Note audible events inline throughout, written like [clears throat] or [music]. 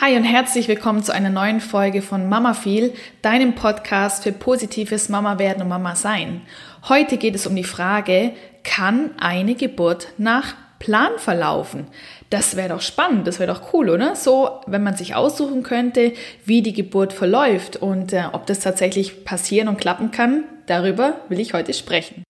Hi und herzlich willkommen zu einer neuen Folge von Mama Feel, deinem Podcast für positives Mama werden und Mama sein. Heute geht es um die Frage, kann eine Geburt nach Plan verlaufen? Das wäre doch spannend, das wäre doch cool, oder? So, wenn man sich aussuchen könnte, wie die Geburt verläuft und äh, ob das tatsächlich passieren und klappen kann, darüber will ich heute sprechen.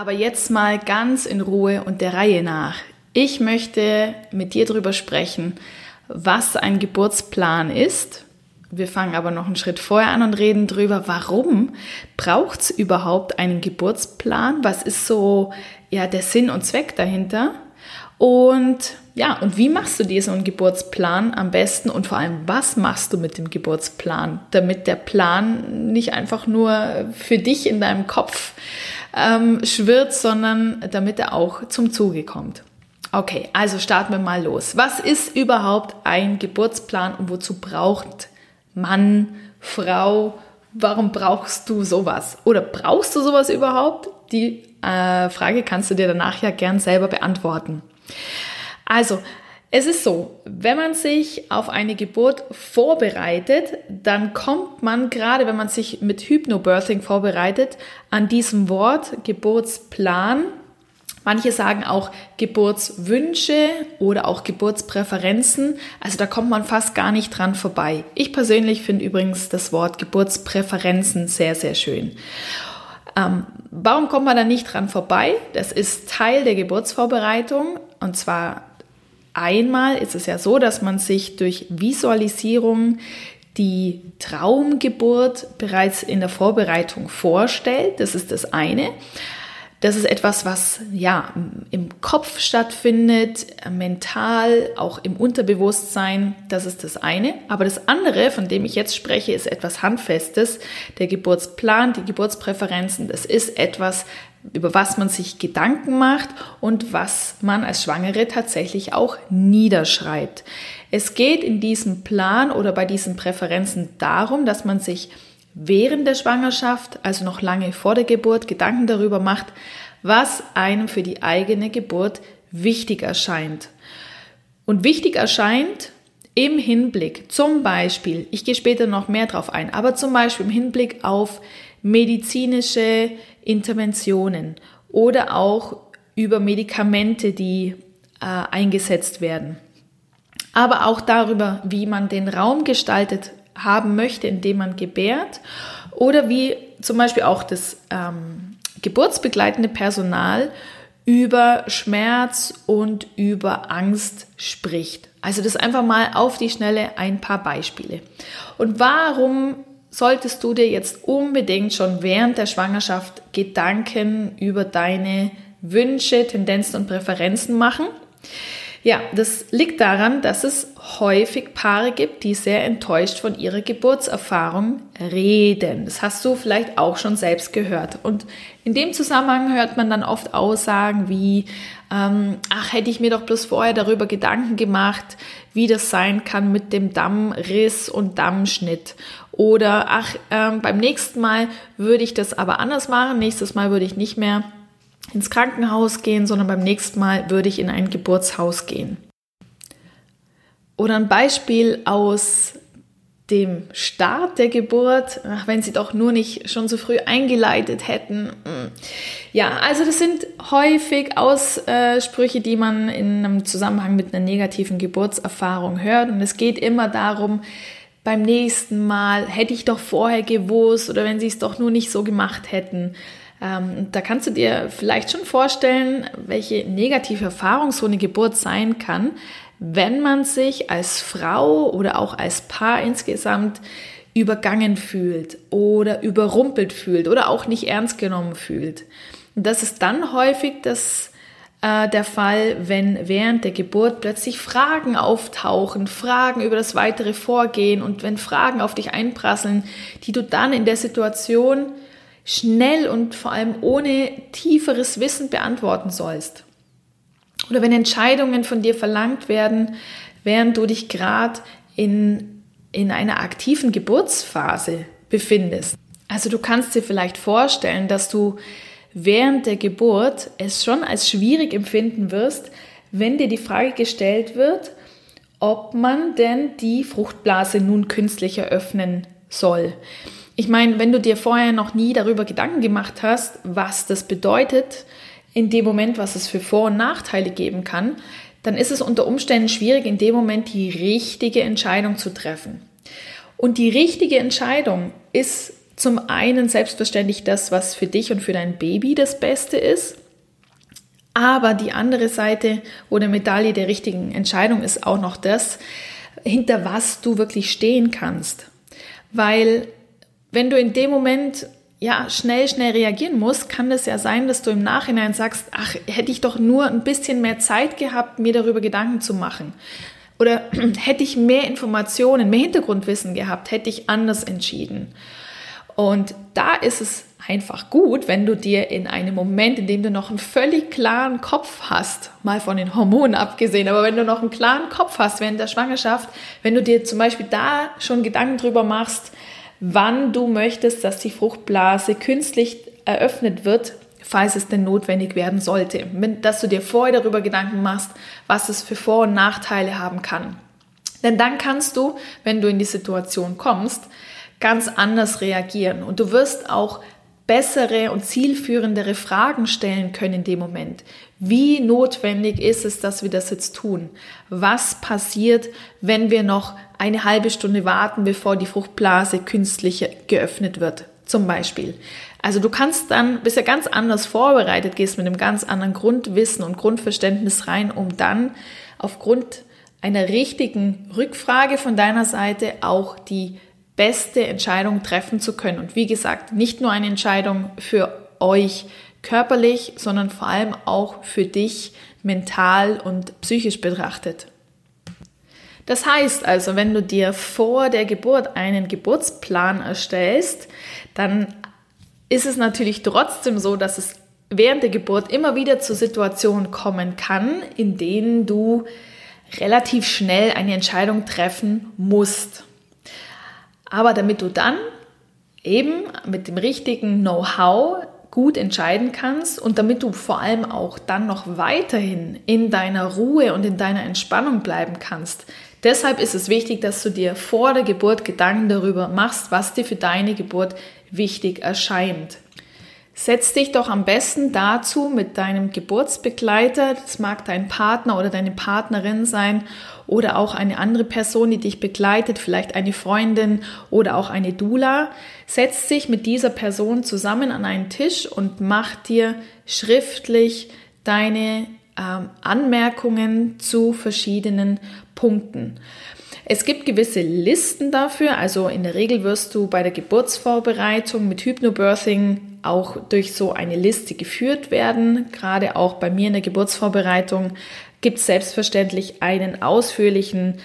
Aber jetzt mal ganz in Ruhe und der Reihe nach. Ich möchte mit dir darüber sprechen, was ein Geburtsplan ist. Wir fangen aber noch einen Schritt vorher an und reden darüber, warum braucht es überhaupt einen Geburtsplan? Was ist so ja, der Sinn und Zweck dahinter? Und ja, und wie machst du dir so einen Geburtsplan am besten und vor allem, was machst du mit dem Geburtsplan, damit der Plan nicht einfach nur für dich in deinem Kopf ähm, schwirrt, sondern damit er auch zum Zuge kommt. Okay, also starten wir mal los. Was ist überhaupt ein Geburtsplan und wozu braucht Mann, Frau, warum brauchst du sowas? Oder brauchst du sowas überhaupt? Die äh, Frage kannst du dir danach ja gern selber beantworten. Also, es ist so, wenn man sich auf eine Geburt vorbereitet, dann kommt man, gerade wenn man sich mit Hypnobirthing vorbereitet, an diesem Wort Geburtsplan. Manche sagen auch Geburtswünsche oder auch Geburtspräferenzen. Also da kommt man fast gar nicht dran vorbei. Ich persönlich finde übrigens das Wort Geburtspräferenzen sehr, sehr schön. Ähm, warum kommt man da nicht dran vorbei? Das ist Teil der Geburtsvorbereitung und zwar Einmal ist es ja so, dass man sich durch Visualisierung die Traumgeburt bereits in der Vorbereitung vorstellt. Das ist das eine. Das ist etwas, was ja im Kopf stattfindet, mental, auch im Unterbewusstsein. Das ist das eine. Aber das andere, von dem ich jetzt spreche, ist etwas Handfestes. Der Geburtsplan, die Geburtspräferenzen, das ist etwas, über was man sich Gedanken macht und was man als Schwangere tatsächlich auch niederschreibt. Es geht in diesem Plan oder bei diesen Präferenzen darum, dass man sich während der Schwangerschaft, also noch lange vor der Geburt, Gedanken darüber macht, was einem für die eigene Geburt wichtig erscheint. Und wichtig erscheint im Hinblick zum Beispiel, ich gehe später noch mehr drauf ein, aber zum Beispiel im Hinblick auf medizinische Interventionen oder auch über Medikamente, die äh, eingesetzt werden. Aber auch darüber, wie man den Raum gestaltet haben möchte, in dem man gebärt oder wie zum Beispiel auch das ähm, geburtsbegleitende Personal über Schmerz und über Angst spricht. Also das einfach mal auf die Schnelle ein paar Beispiele. Und warum solltest du dir jetzt unbedingt schon während der Schwangerschaft Gedanken über deine Wünsche, Tendenzen und Präferenzen machen. Ja, das liegt daran, dass es häufig Paare gibt, die sehr enttäuscht von ihrer Geburtserfahrung reden. Das hast du vielleicht auch schon selbst gehört. Und in dem Zusammenhang hört man dann oft Aussagen wie, ähm, ach, hätte ich mir doch bloß vorher darüber Gedanken gemacht, wie das sein kann mit dem Dammriss und Dammschnitt. Oder ach, ähm, beim nächsten Mal würde ich das aber anders machen. Nächstes Mal würde ich nicht mehr ins Krankenhaus gehen, sondern beim nächsten Mal würde ich in ein Geburtshaus gehen. Oder ein Beispiel aus dem Start der Geburt, ach, wenn sie doch nur nicht schon so früh eingeleitet hätten. Mm. Ja, also das sind häufig Aussprüche, die man in einem Zusammenhang mit einer negativen Geburtserfahrung hört. Und es geht immer darum, beim nächsten Mal hätte ich doch vorher gewusst oder wenn sie es doch nur nicht so gemacht hätten. Ähm, da kannst du dir vielleicht schon vorstellen, welche negative Erfahrung so eine Geburt sein kann, wenn man sich als Frau oder auch als Paar insgesamt übergangen fühlt oder überrumpelt fühlt oder auch nicht ernst genommen fühlt. Und das ist dann häufig das äh, der Fall, wenn während der Geburt plötzlich Fragen auftauchen, Fragen über das weitere Vorgehen und wenn Fragen auf dich einprasseln, die du dann in der Situation schnell und vor allem ohne tieferes Wissen beantworten sollst. Oder wenn Entscheidungen von dir verlangt werden, während du dich gerade in, in einer aktiven Geburtsphase befindest. Also du kannst dir vielleicht vorstellen, dass du während der Geburt es schon als schwierig empfinden wirst, wenn dir die Frage gestellt wird, ob man denn die Fruchtblase nun künstlich eröffnen soll. Ich meine, wenn du dir vorher noch nie darüber Gedanken gemacht hast, was das bedeutet, in dem Moment, was es für Vor- und Nachteile geben kann, dann ist es unter Umständen schwierig, in dem Moment die richtige Entscheidung zu treffen. Und die richtige Entscheidung ist zum einen selbstverständlich das, was für dich und für dein Baby das Beste ist. Aber die andere Seite oder Medaille der richtigen Entscheidung ist auch noch das, hinter was du wirklich stehen kannst. Weil wenn du in dem Moment ja schnell, schnell reagieren musst, kann es ja sein, dass du im Nachhinein sagst, ach, hätte ich doch nur ein bisschen mehr Zeit gehabt, mir darüber Gedanken zu machen. Oder [clears throat] hätte ich mehr Informationen, mehr Hintergrundwissen gehabt, hätte ich anders entschieden. Und da ist es einfach gut, wenn du dir in einem Moment, in dem du noch einen völlig klaren Kopf hast, mal von den Hormonen abgesehen, aber wenn du noch einen klaren Kopf hast während der Schwangerschaft, wenn du dir zum Beispiel da schon Gedanken drüber machst, wann du möchtest, dass die Fruchtblase künstlich eröffnet wird, falls es denn notwendig werden sollte. Dass du dir vorher darüber Gedanken machst, was es für Vor- und Nachteile haben kann. Denn dann kannst du, wenn du in die Situation kommst, ganz anders reagieren und du wirst auch bessere und zielführendere Fragen stellen können in dem Moment. Wie notwendig ist es, dass wir das jetzt tun? Was passiert, wenn wir noch eine halbe Stunde warten, bevor die Fruchtblase künstlich geöffnet wird? Zum Beispiel. Also du kannst dann, bist ja ganz anders vorbereitet, gehst mit einem ganz anderen Grundwissen und Grundverständnis rein, um dann aufgrund einer richtigen Rückfrage von deiner Seite auch die beste Entscheidung treffen zu können. Und wie gesagt, nicht nur eine Entscheidung für euch körperlich, sondern vor allem auch für dich mental und psychisch betrachtet. Das heißt also, wenn du dir vor der Geburt einen Geburtsplan erstellst, dann ist es natürlich trotzdem so, dass es während der Geburt immer wieder zu Situationen kommen kann, in denen du relativ schnell eine Entscheidung treffen musst. Aber damit du dann eben mit dem richtigen Know-how gut entscheiden kannst und damit du vor allem auch dann noch weiterhin in deiner Ruhe und in deiner Entspannung bleiben kannst. Deshalb ist es wichtig, dass du dir vor der Geburt Gedanken darüber machst, was dir für deine Geburt wichtig erscheint. Setz dich doch am besten dazu mit deinem Geburtsbegleiter, das mag dein Partner oder deine Partnerin sein oder auch eine andere Person, die dich begleitet, vielleicht eine Freundin oder auch eine Dula. Setz dich mit dieser Person zusammen an einen Tisch und mach dir schriftlich deine ähm, Anmerkungen zu verschiedenen Punkten. Es gibt gewisse Listen dafür, also in der Regel wirst du bei der Geburtsvorbereitung mit Hypnobirthing auch durch so eine Liste geführt werden. Gerade auch bei mir in der Geburtsvorbereitung gibt es selbstverständlich einen ausführlichen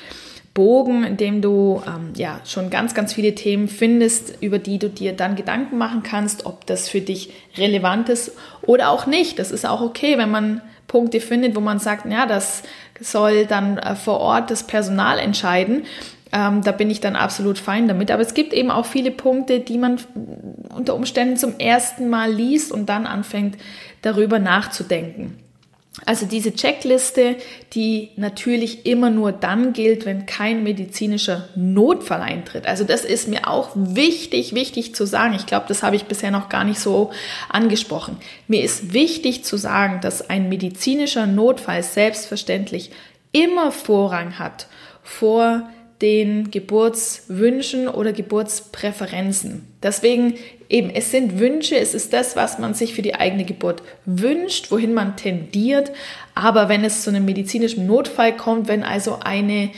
Bogen, in dem du ähm, ja schon ganz, ganz viele Themen findest, über die du dir dann Gedanken machen kannst, ob das für dich relevant ist oder auch nicht. Das ist auch okay, wenn man Punkte findet, wo man sagt, ja, das soll dann äh, vor Ort das Personal entscheiden. Ähm, da bin ich dann absolut fein damit. Aber es gibt eben auch viele Punkte, die man unter Umständen zum ersten Mal liest und dann anfängt darüber nachzudenken. Also diese Checkliste, die natürlich immer nur dann gilt, wenn kein medizinischer Notfall eintritt. Also das ist mir auch wichtig, wichtig zu sagen. Ich glaube, das habe ich bisher noch gar nicht so angesprochen. Mir ist wichtig zu sagen, dass ein medizinischer Notfall selbstverständlich immer Vorrang hat vor den Geburtswünschen oder Geburtspräferenzen. Deswegen eben, es sind Wünsche, es ist das, was man sich für die eigene Geburt wünscht, wohin man tendiert. Aber wenn es zu einem medizinischen Notfall kommt, wenn also eine,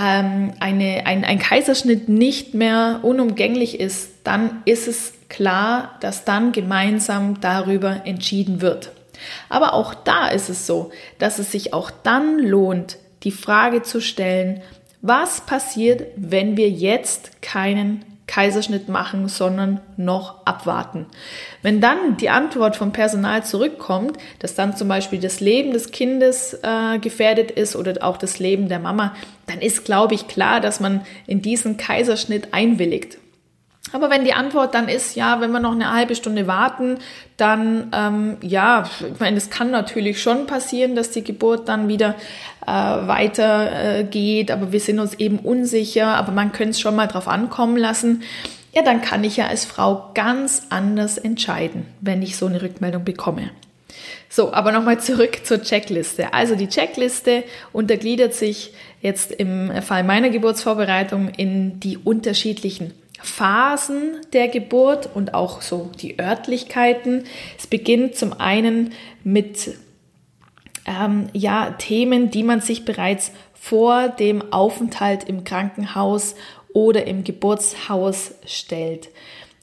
ähm, eine, ein, ein Kaiserschnitt nicht mehr unumgänglich ist, dann ist es klar, dass dann gemeinsam darüber entschieden wird. Aber auch da ist es so, dass es sich auch dann lohnt, die Frage zu stellen, was passiert, wenn wir jetzt keinen Kaiserschnitt machen, sondern noch abwarten. Wenn dann die Antwort vom Personal zurückkommt, dass dann zum Beispiel das Leben des Kindes äh, gefährdet ist oder auch das Leben der Mama, dann ist, glaube ich, klar, dass man in diesen Kaiserschnitt einwilligt. Aber wenn die Antwort dann ist, ja, wenn wir noch eine halbe Stunde warten, dann ähm, ja, ich meine, es kann natürlich schon passieren, dass die Geburt dann wieder äh, weiter äh, geht, aber wir sind uns eben unsicher, aber man könnte es schon mal drauf ankommen lassen. Ja, dann kann ich ja als Frau ganz anders entscheiden, wenn ich so eine Rückmeldung bekomme. So, aber nochmal zurück zur Checkliste. Also die Checkliste untergliedert sich jetzt im Fall meiner Geburtsvorbereitung in die unterschiedlichen Phasen der Geburt und auch so die Örtlichkeiten. Es beginnt zum einen mit ähm, ja, Themen, die man sich bereits vor dem Aufenthalt im Krankenhaus oder im Geburtshaus stellt.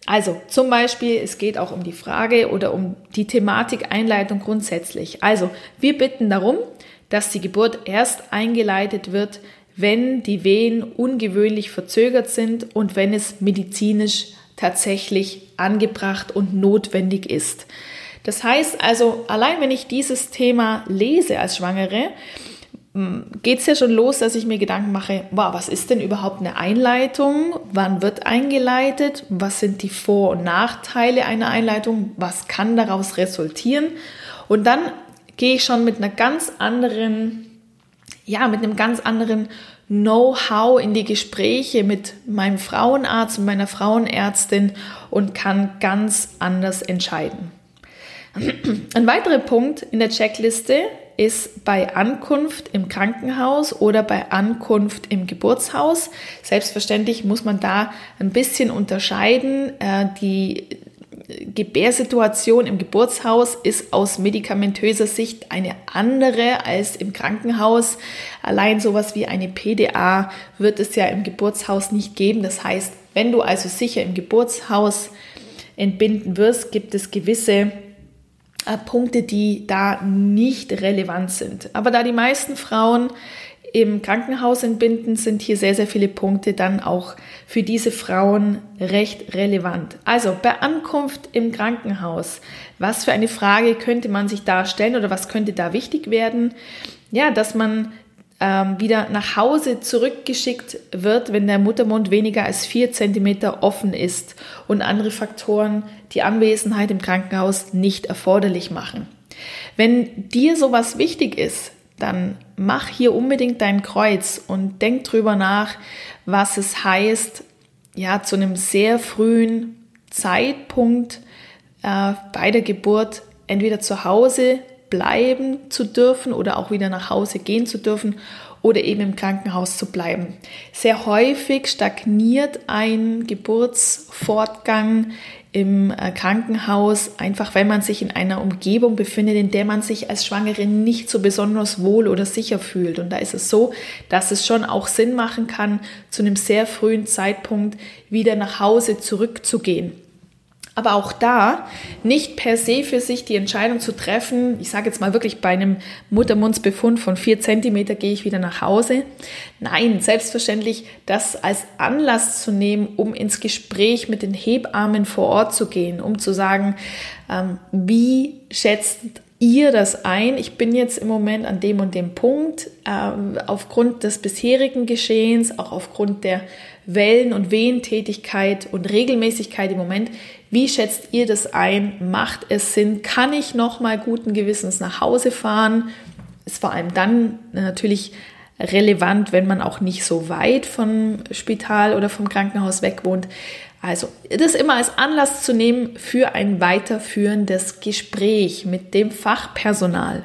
Also zum Beispiel, es geht auch um die Frage oder um die Thematik Einleitung grundsätzlich. Also wir bitten darum, dass die Geburt erst eingeleitet wird, wenn die Wehen ungewöhnlich verzögert sind und wenn es medizinisch tatsächlich angebracht und notwendig ist. Das heißt also, allein wenn ich dieses Thema lese als Schwangere, geht es ja schon los, dass ich mir Gedanken mache, wow, was ist denn überhaupt eine Einleitung? Wann wird eingeleitet? Was sind die Vor- und Nachteile einer Einleitung? Was kann daraus resultieren? Und dann gehe ich schon mit einer ganz anderen ja, mit einem ganz anderen Know-how in die Gespräche mit meinem Frauenarzt und meiner Frauenärztin und kann ganz anders entscheiden. Ein weiterer Punkt in der Checkliste ist bei Ankunft im Krankenhaus oder bei Ankunft im Geburtshaus. Selbstverständlich muss man da ein bisschen unterscheiden. Äh, die Gebärsituation im Geburtshaus ist aus medikamentöser Sicht eine andere als im Krankenhaus. Allein sowas wie eine PDA wird es ja im Geburtshaus nicht geben. Das heißt, wenn du also sicher im Geburtshaus entbinden wirst, gibt es gewisse äh, Punkte, die da nicht relevant sind. Aber da die meisten Frauen im Krankenhaus entbinden, sind hier sehr, sehr viele Punkte dann auch für diese Frauen recht relevant. Also bei Ankunft im Krankenhaus, was für eine Frage könnte man sich da stellen oder was könnte da wichtig werden? Ja, dass man ähm, wieder nach Hause zurückgeschickt wird, wenn der Muttermund weniger als vier Zentimeter offen ist und andere Faktoren die Anwesenheit im Krankenhaus nicht erforderlich machen. Wenn dir sowas wichtig ist, dann mach hier unbedingt dein Kreuz und denk drüber nach, was es heißt, ja, zu einem sehr frühen Zeitpunkt äh, bei der Geburt entweder zu Hause bleiben zu dürfen oder auch wieder nach Hause gehen zu dürfen oder eben im Krankenhaus zu bleiben. Sehr häufig stagniert ein Geburtsfortgang im äh, Krankenhaus, einfach weil man sich in einer Umgebung befindet, in der man sich als Schwangere nicht so besonders wohl oder sicher fühlt. Und da ist es so, dass es schon auch Sinn machen kann, zu einem sehr frühen Zeitpunkt wieder nach Hause zurückzugehen. Aber auch da nicht per se für sich die Entscheidung zu treffen, ich sage jetzt mal wirklich bei einem Muttermundsbefund von vier Zentimeter gehe ich wieder nach Hause. Nein, selbstverständlich das als Anlass zu nehmen, um ins Gespräch mit den Hebammen vor Ort zu gehen, um zu sagen, ähm, wie schätzt ihr das ein? Ich bin jetzt im Moment an dem und dem Punkt, äh, aufgrund des bisherigen Geschehens, auch aufgrund der Wellen- und Wehentätigkeit und Regelmäßigkeit im Moment. Wie schätzt ihr das ein? Macht es Sinn? Kann ich noch mal guten Gewissens nach Hause fahren? Ist vor allem dann natürlich relevant, wenn man auch nicht so weit vom Spital oder vom Krankenhaus weg wohnt. Also, das immer als Anlass zu nehmen für ein weiterführendes Gespräch mit dem Fachpersonal.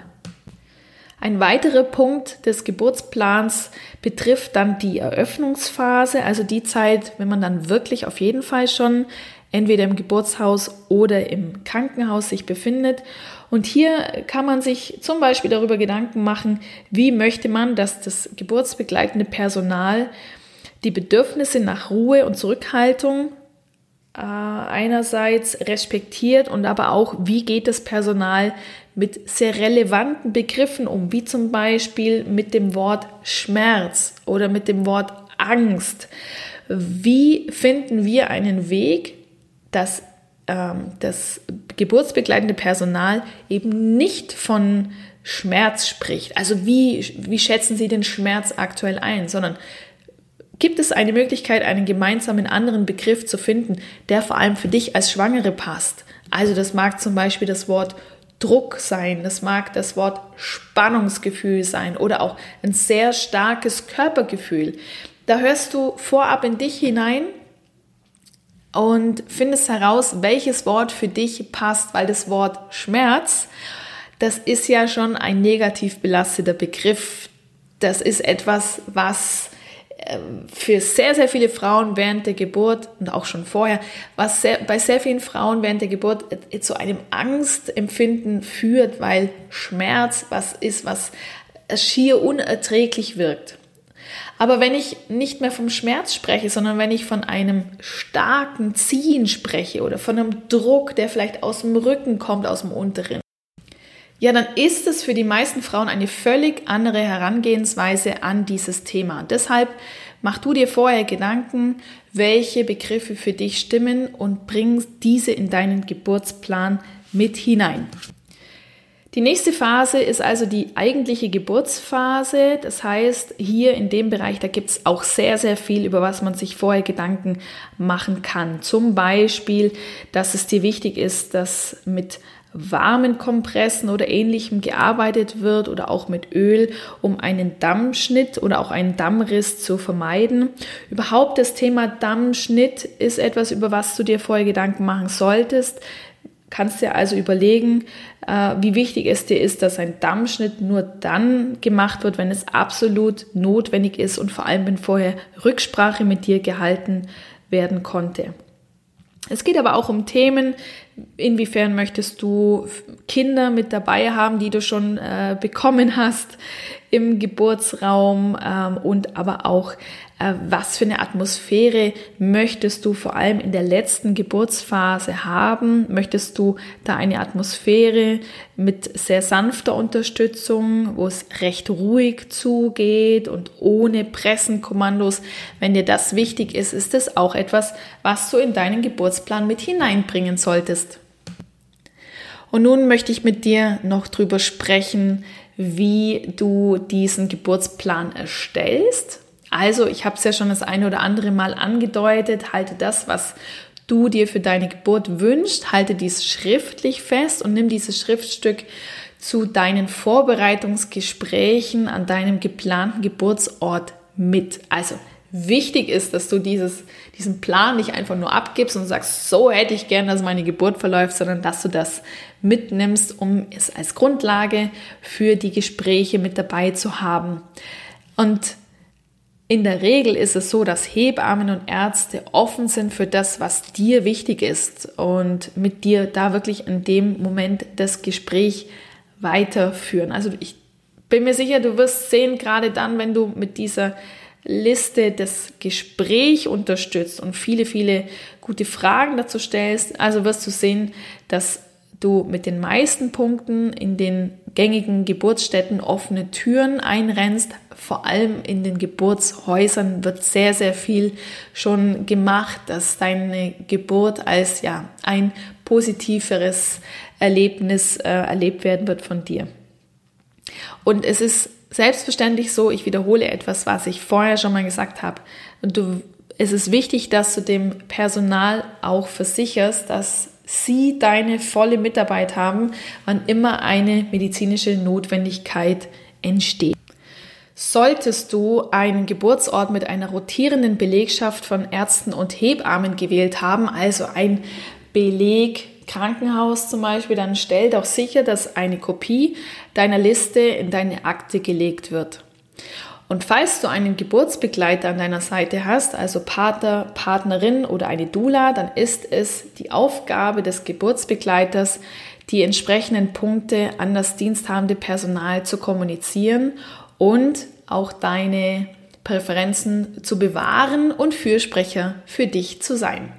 Ein weiterer Punkt des Geburtsplans betrifft dann die Eröffnungsphase, also die Zeit, wenn man dann wirklich auf jeden Fall schon entweder im Geburtshaus oder im Krankenhaus sich befindet. Und hier kann man sich zum Beispiel darüber Gedanken machen, wie möchte man, dass das geburtsbegleitende Personal die Bedürfnisse nach Ruhe und Zurückhaltung äh, einerseits respektiert und aber auch, wie geht das Personal mit sehr relevanten Begriffen um, wie zum Beispiel mit dem Wort Schmerz oder mit dem Wort Angst. wie finden wir einen Weg, dass ähm, das geburtsbegleitende Personal eben nicht von Schmerz spricht. Also wie, wie schätzen Sie den Schmerz aktuell ein, sondern gibt es eine Möglichkeit, einen gemeinsamen anderen Begriff zu finden, der vor allem für dich als Schwangere passt. Also das mag zum Beispiel das Wort Druck sein, das mag das Wort Spannungsgefühl sein oder auch ein sehr starkes Körpergefühl. Da hörst du vorab in dich hinein und findest heraus, welches Wort für dich passt, weil das Wort Schmerz, das ist ja schon ein negativ belasteter Begriff. Das ist etwas, was ähm, für sehr, sehr viele Frauen während der Geburt und auch schon vorher, was sehr, bei sehr vielen Frauen während der Geburt zu einem Angstempfinden führt, weil Schmerz was ist, was schier unerträglich wirkt. Aber wenn ich nicht mehr vom Schmerz spreche, sondern wenn ich von einem starken Ziehen spreche oder von einem Druck, der vielleicht aus dem Rücken kommt, aus dem unteren, ja, dann ist es für die meisten Frauen eine völlig andere Herangehensweise an dieses Thema. Deshalb mach du dir vorher Gedanken, welche Begriffe für dich stimmen und bring diese in deinen Geburtsplan mit hinein. Die nächste Phase ist also die eigentliche Geburtsphase. Das heißt, hier in dem Bereich, da gibt es auch sehr, sehr viel, über was man sich vorher Gedanken machen kann. Zum Beispiel, dass es dir wichtig ist, dass mit warmen Kompressen oder ähnlichem gearbeitet wird oder auch mit Öl, um einen Dammschnitt oder auch einen Dammriss zu vermeiden. Überhaupt das Thema Dammschnitt ist etwas, über was du dir vorher Gedanken machen solltest. Kannst dir also überlegen, wie wichtig es dir ist, dass ein Dammschnitt nur dann gemacht wird, wenn es absolut notwendig ist und vor allem, wenn vorher Rücksprache mit dir gehalten werden konnte. Es geht aber auch um Themen, inwiefern möchtest du Kinder mit dabei haben, die du schon äh, bekommen hast im Geburtsraum ähm, und aber auch äh, was für eine Atmosphäre möchtest du vor allem in der letzten Geburtsphase haben? Möchtest du da eine Atmosphäre mit sehr sanfter Unterstützung, wo es recht ruhig zugeht und ohne Pressenkommandos? Wenn dir das wichtig ist, ist es auch etwas, was du in deinen Geburtsplan mit hineinbringen solltest. Und nun möchte ich mit dir noch drüber sprechen, wie du diesen Geburtsplan erstellst also, ich habe es ja schon das eine oder andere Mal angedeutet, halte das, was du dir für deine Geburt wünschst, halte dies schriftlich fest und nimm dieses Schriftstück zu deinen Vorbereitungsgesprächen an deinem geplanten Geburtsort mit. Also wichtig ist, dass du dieses, diesen Plan nicht einfach nur abgibst und sagst, so hätte ich gern, dass meine Geburt verläuft, sondern dass du das mitnimmst, um es als Grundlage für die Gespräche mit dabei zu haben. Und in der Regel ist es so, dass Hebammen und Ärzte offen sind für das, was dir wichtig ist und mit dir da wirklich in dem Moment das Gespräch weiterführen. Also ich bin mir sicher, du wirst sehen, gerade dann, wenn du mit dieser Liste das Gespräch unterstützt und viele, viele gute Fragen dazu stellst, also wirst du sehen, dass du mit den meisten Punkten in den gängigen Geburtsstätten offene Türen einrennst. Vor allem in den Geburtshäusern wird sehr, sehr viel schon gemacht, dass deine Geburt als ja ein positiveres Erlebnis äh, erlebt werden wird von dir. Und es ist selbstverständlich so, ich wiederhole etwas, was ich vorher schon mal gesagt habe. Du, es ist wichtig, dass du dem Personal auch versicherst, dass sie deine volle Mitarbeit haben, wann immer eine medizinische Notwendigkeit entsteht. Solltest du einen Geburtsort mit einer rotierenden Belegschaft von Ärzten und Hebammen gewählt haben, also ein Beleg Krankenhaus zum Beispiel, dann stell doch sicher, dass eine Kopie deiner Liste in deine Akte gelegt wird. Und falls du einen Geburtsbegleiter an deiner Seite hast, also Partner, Partnerin oder eine Dula, dann ist es die Aufgabe des Geburtsbegleiters, die entsprechenden Punkte an das diensthabende Personal zu kommunizieren und auch deine Präferenzen zu bewahren und Fürsprecher für dich zu sein.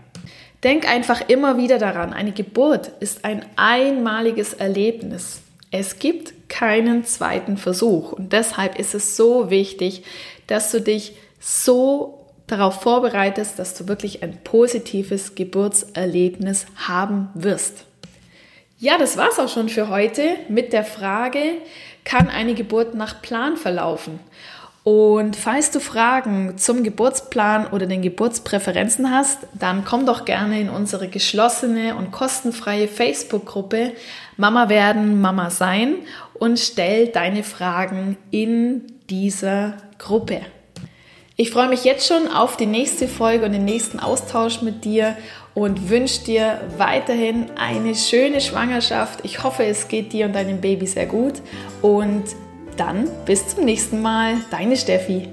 Denk einfach immer wieder daran, eine Geburt ist ein einmaliges Erlebnis. Es gibt keinen zweiten Versuch und deshalb ist es so wichtig, dass du dich so darauf vorbereitest, dass du wirklich ein positives Geburtserlebnis haben wirst. Ja, das war's auch schon für heute mit der Frage, kann eine Geburt nach Plan verlaufen? Und falls du Fragen zum Geburtsplan oder den Geburtspräferenzen hast, dann komm doch gerne in unsere geschlossene und kostenfreie Facebook-Gruppe Mama werden, Mama sein und stell deine Fragen in dieser Gruppe. Ich freue mich jetzt schon auf die nächste Folge und den nächsten Austausch mit dir und wünsche dir weiterhin eine schöne Schwangerschaft. Ich hoffe, es geht dir und deinem Baby sehr gut und dann bis zum nächsten Mal. Deine Steffi.